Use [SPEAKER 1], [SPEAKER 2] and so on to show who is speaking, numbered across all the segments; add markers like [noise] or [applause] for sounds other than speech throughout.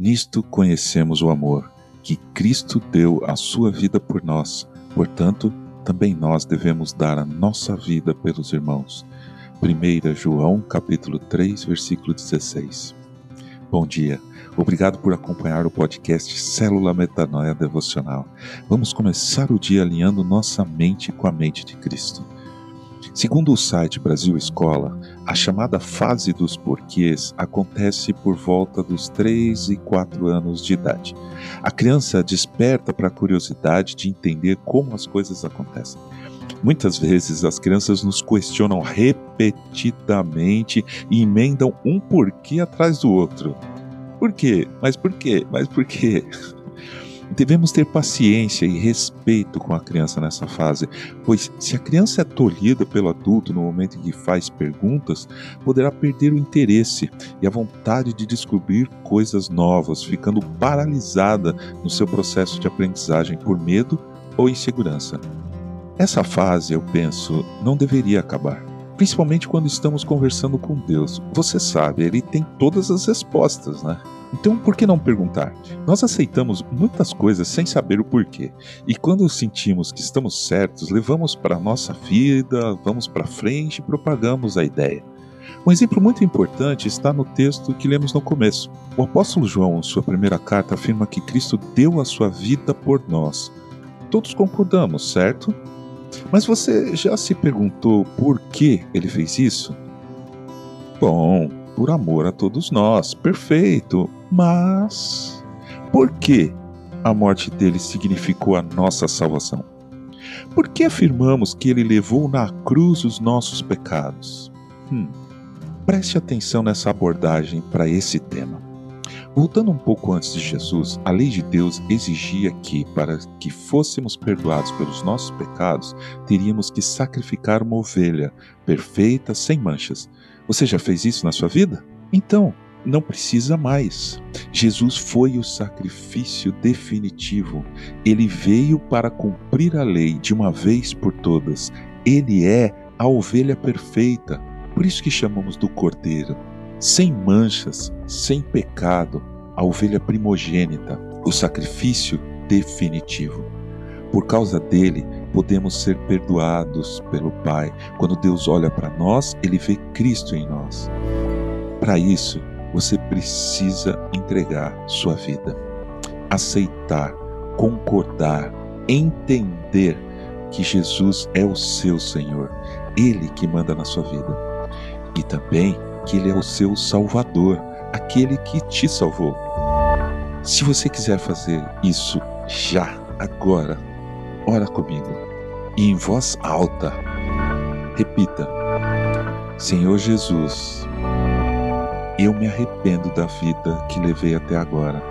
[SPEAKER 1] Nisto conhecemos o amor, que Cristo deu a sua vida por nós. Portanto, também nós devemos dar a nossa vida pelos irmãos. 1 João capítulo 3, versículo 16. Bom dia. Obrigado por acompanhar o podcast Célula Metanoia Devocional. Vamos começar o dia alinhando nossa mente com a mente de Cristo. Segundo o site Brasil Escola, a chamada fase dos porquês acontece por volta dos 3 e 4 anos de idade. A criança desperta para a curiosidade de entender como as coisas acontecem. Muitas vezes as crianças nos questionam repetidamente e emendam um porquê atrás do outro. Por quê? Mas por quê? Mas por quê? [laughs] Devemos ter paciência e respeito com a criança nessa fase, pois se a criança é tolhida pelo adulto no momento em que faz perguntas, poderá perder o interesse e a vontade de descobrir coisas novas, ficando paralisada no seu processo de aprendizagem por medo ou insegurança. Essa fase, eu penso, não deveria acabar principalmente quando estamos conversando com Deus. Você sabe, ele tem todas as respostas, né? Então, por que não perguntar? Nós aceitamos muitas coisas sem saber o porquê. E quando sentimos que estamos certos, levamos para a nossa vida, vamos para frente e propagamos a ideia. Um exemplo muito importante está no texto que lemos no começo. O apóstolo João, em sua primeira carta, afirma que Cristo deu a sua vida por nós. Todos concordamos, certo? Mas você já se perguntou por que ele fez isso? Bom, por amor a todos nós, perfeito. Mas por que a morte dele significou a nossa salvação? Por que afirmamos que ele levou na cruz os nossos pecados? Hum, preste atenção nessa abordagem para esse tema. Voltando um pouco antes de Jesus, a lei de Deus exigia que, para que fôssemos perdoados pelos nossos pecados, teríamos que sacrificar uma ovelha perfeita, sem manchas. Você já fez isso na sua vida? Então, não precisa mais. Jesus foi o sacrifício definitivo. Ele veio para cumprir a lei de uma vez por todas. Ele é a ovelha perfeita. Por isso que chamamos do Cordeiro sem manchas, sem pecado, a ovelha primogênita, o sacrifício definitivo. Por causa dele, podemos ser perdoados pelo Pai. Quando Deus olha para nós, ele vê Cristo em nós. Para isso, você precisa entregar sua vida, aceitar, concordar, entender que Jesus é o seu Senhor, Ele que manda na sua vida. E também que Ele é o seu Salvador, aquele que te salvou. Se você quiser fazer isso já, agora, ora comigo e em voz alta, repita: Senhor Jesus, eu me arrependo da vida que levei até agora.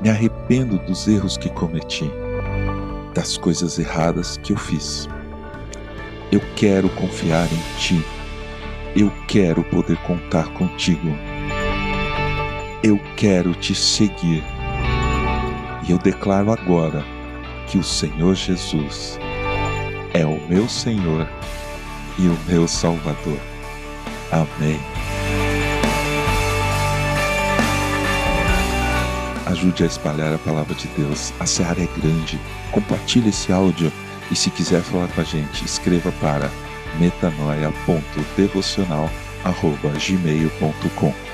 [SPEAKER 1] Me arrependo dos erros que cometi, das coisas erradas que eu fiz. Eu quero confiar em Ti eu quero poder contar contigo. Eu quero te seguir. E eu declaro agora que o Senhor Jesus é o meu Senhor e o meu Salvador. Amém. Ajude a espalhar a palavra de Deus. A seara é grande. Compartilhe esse áudio e se quiser falar com a gente, escreva para metanoia.devocional.gmail.com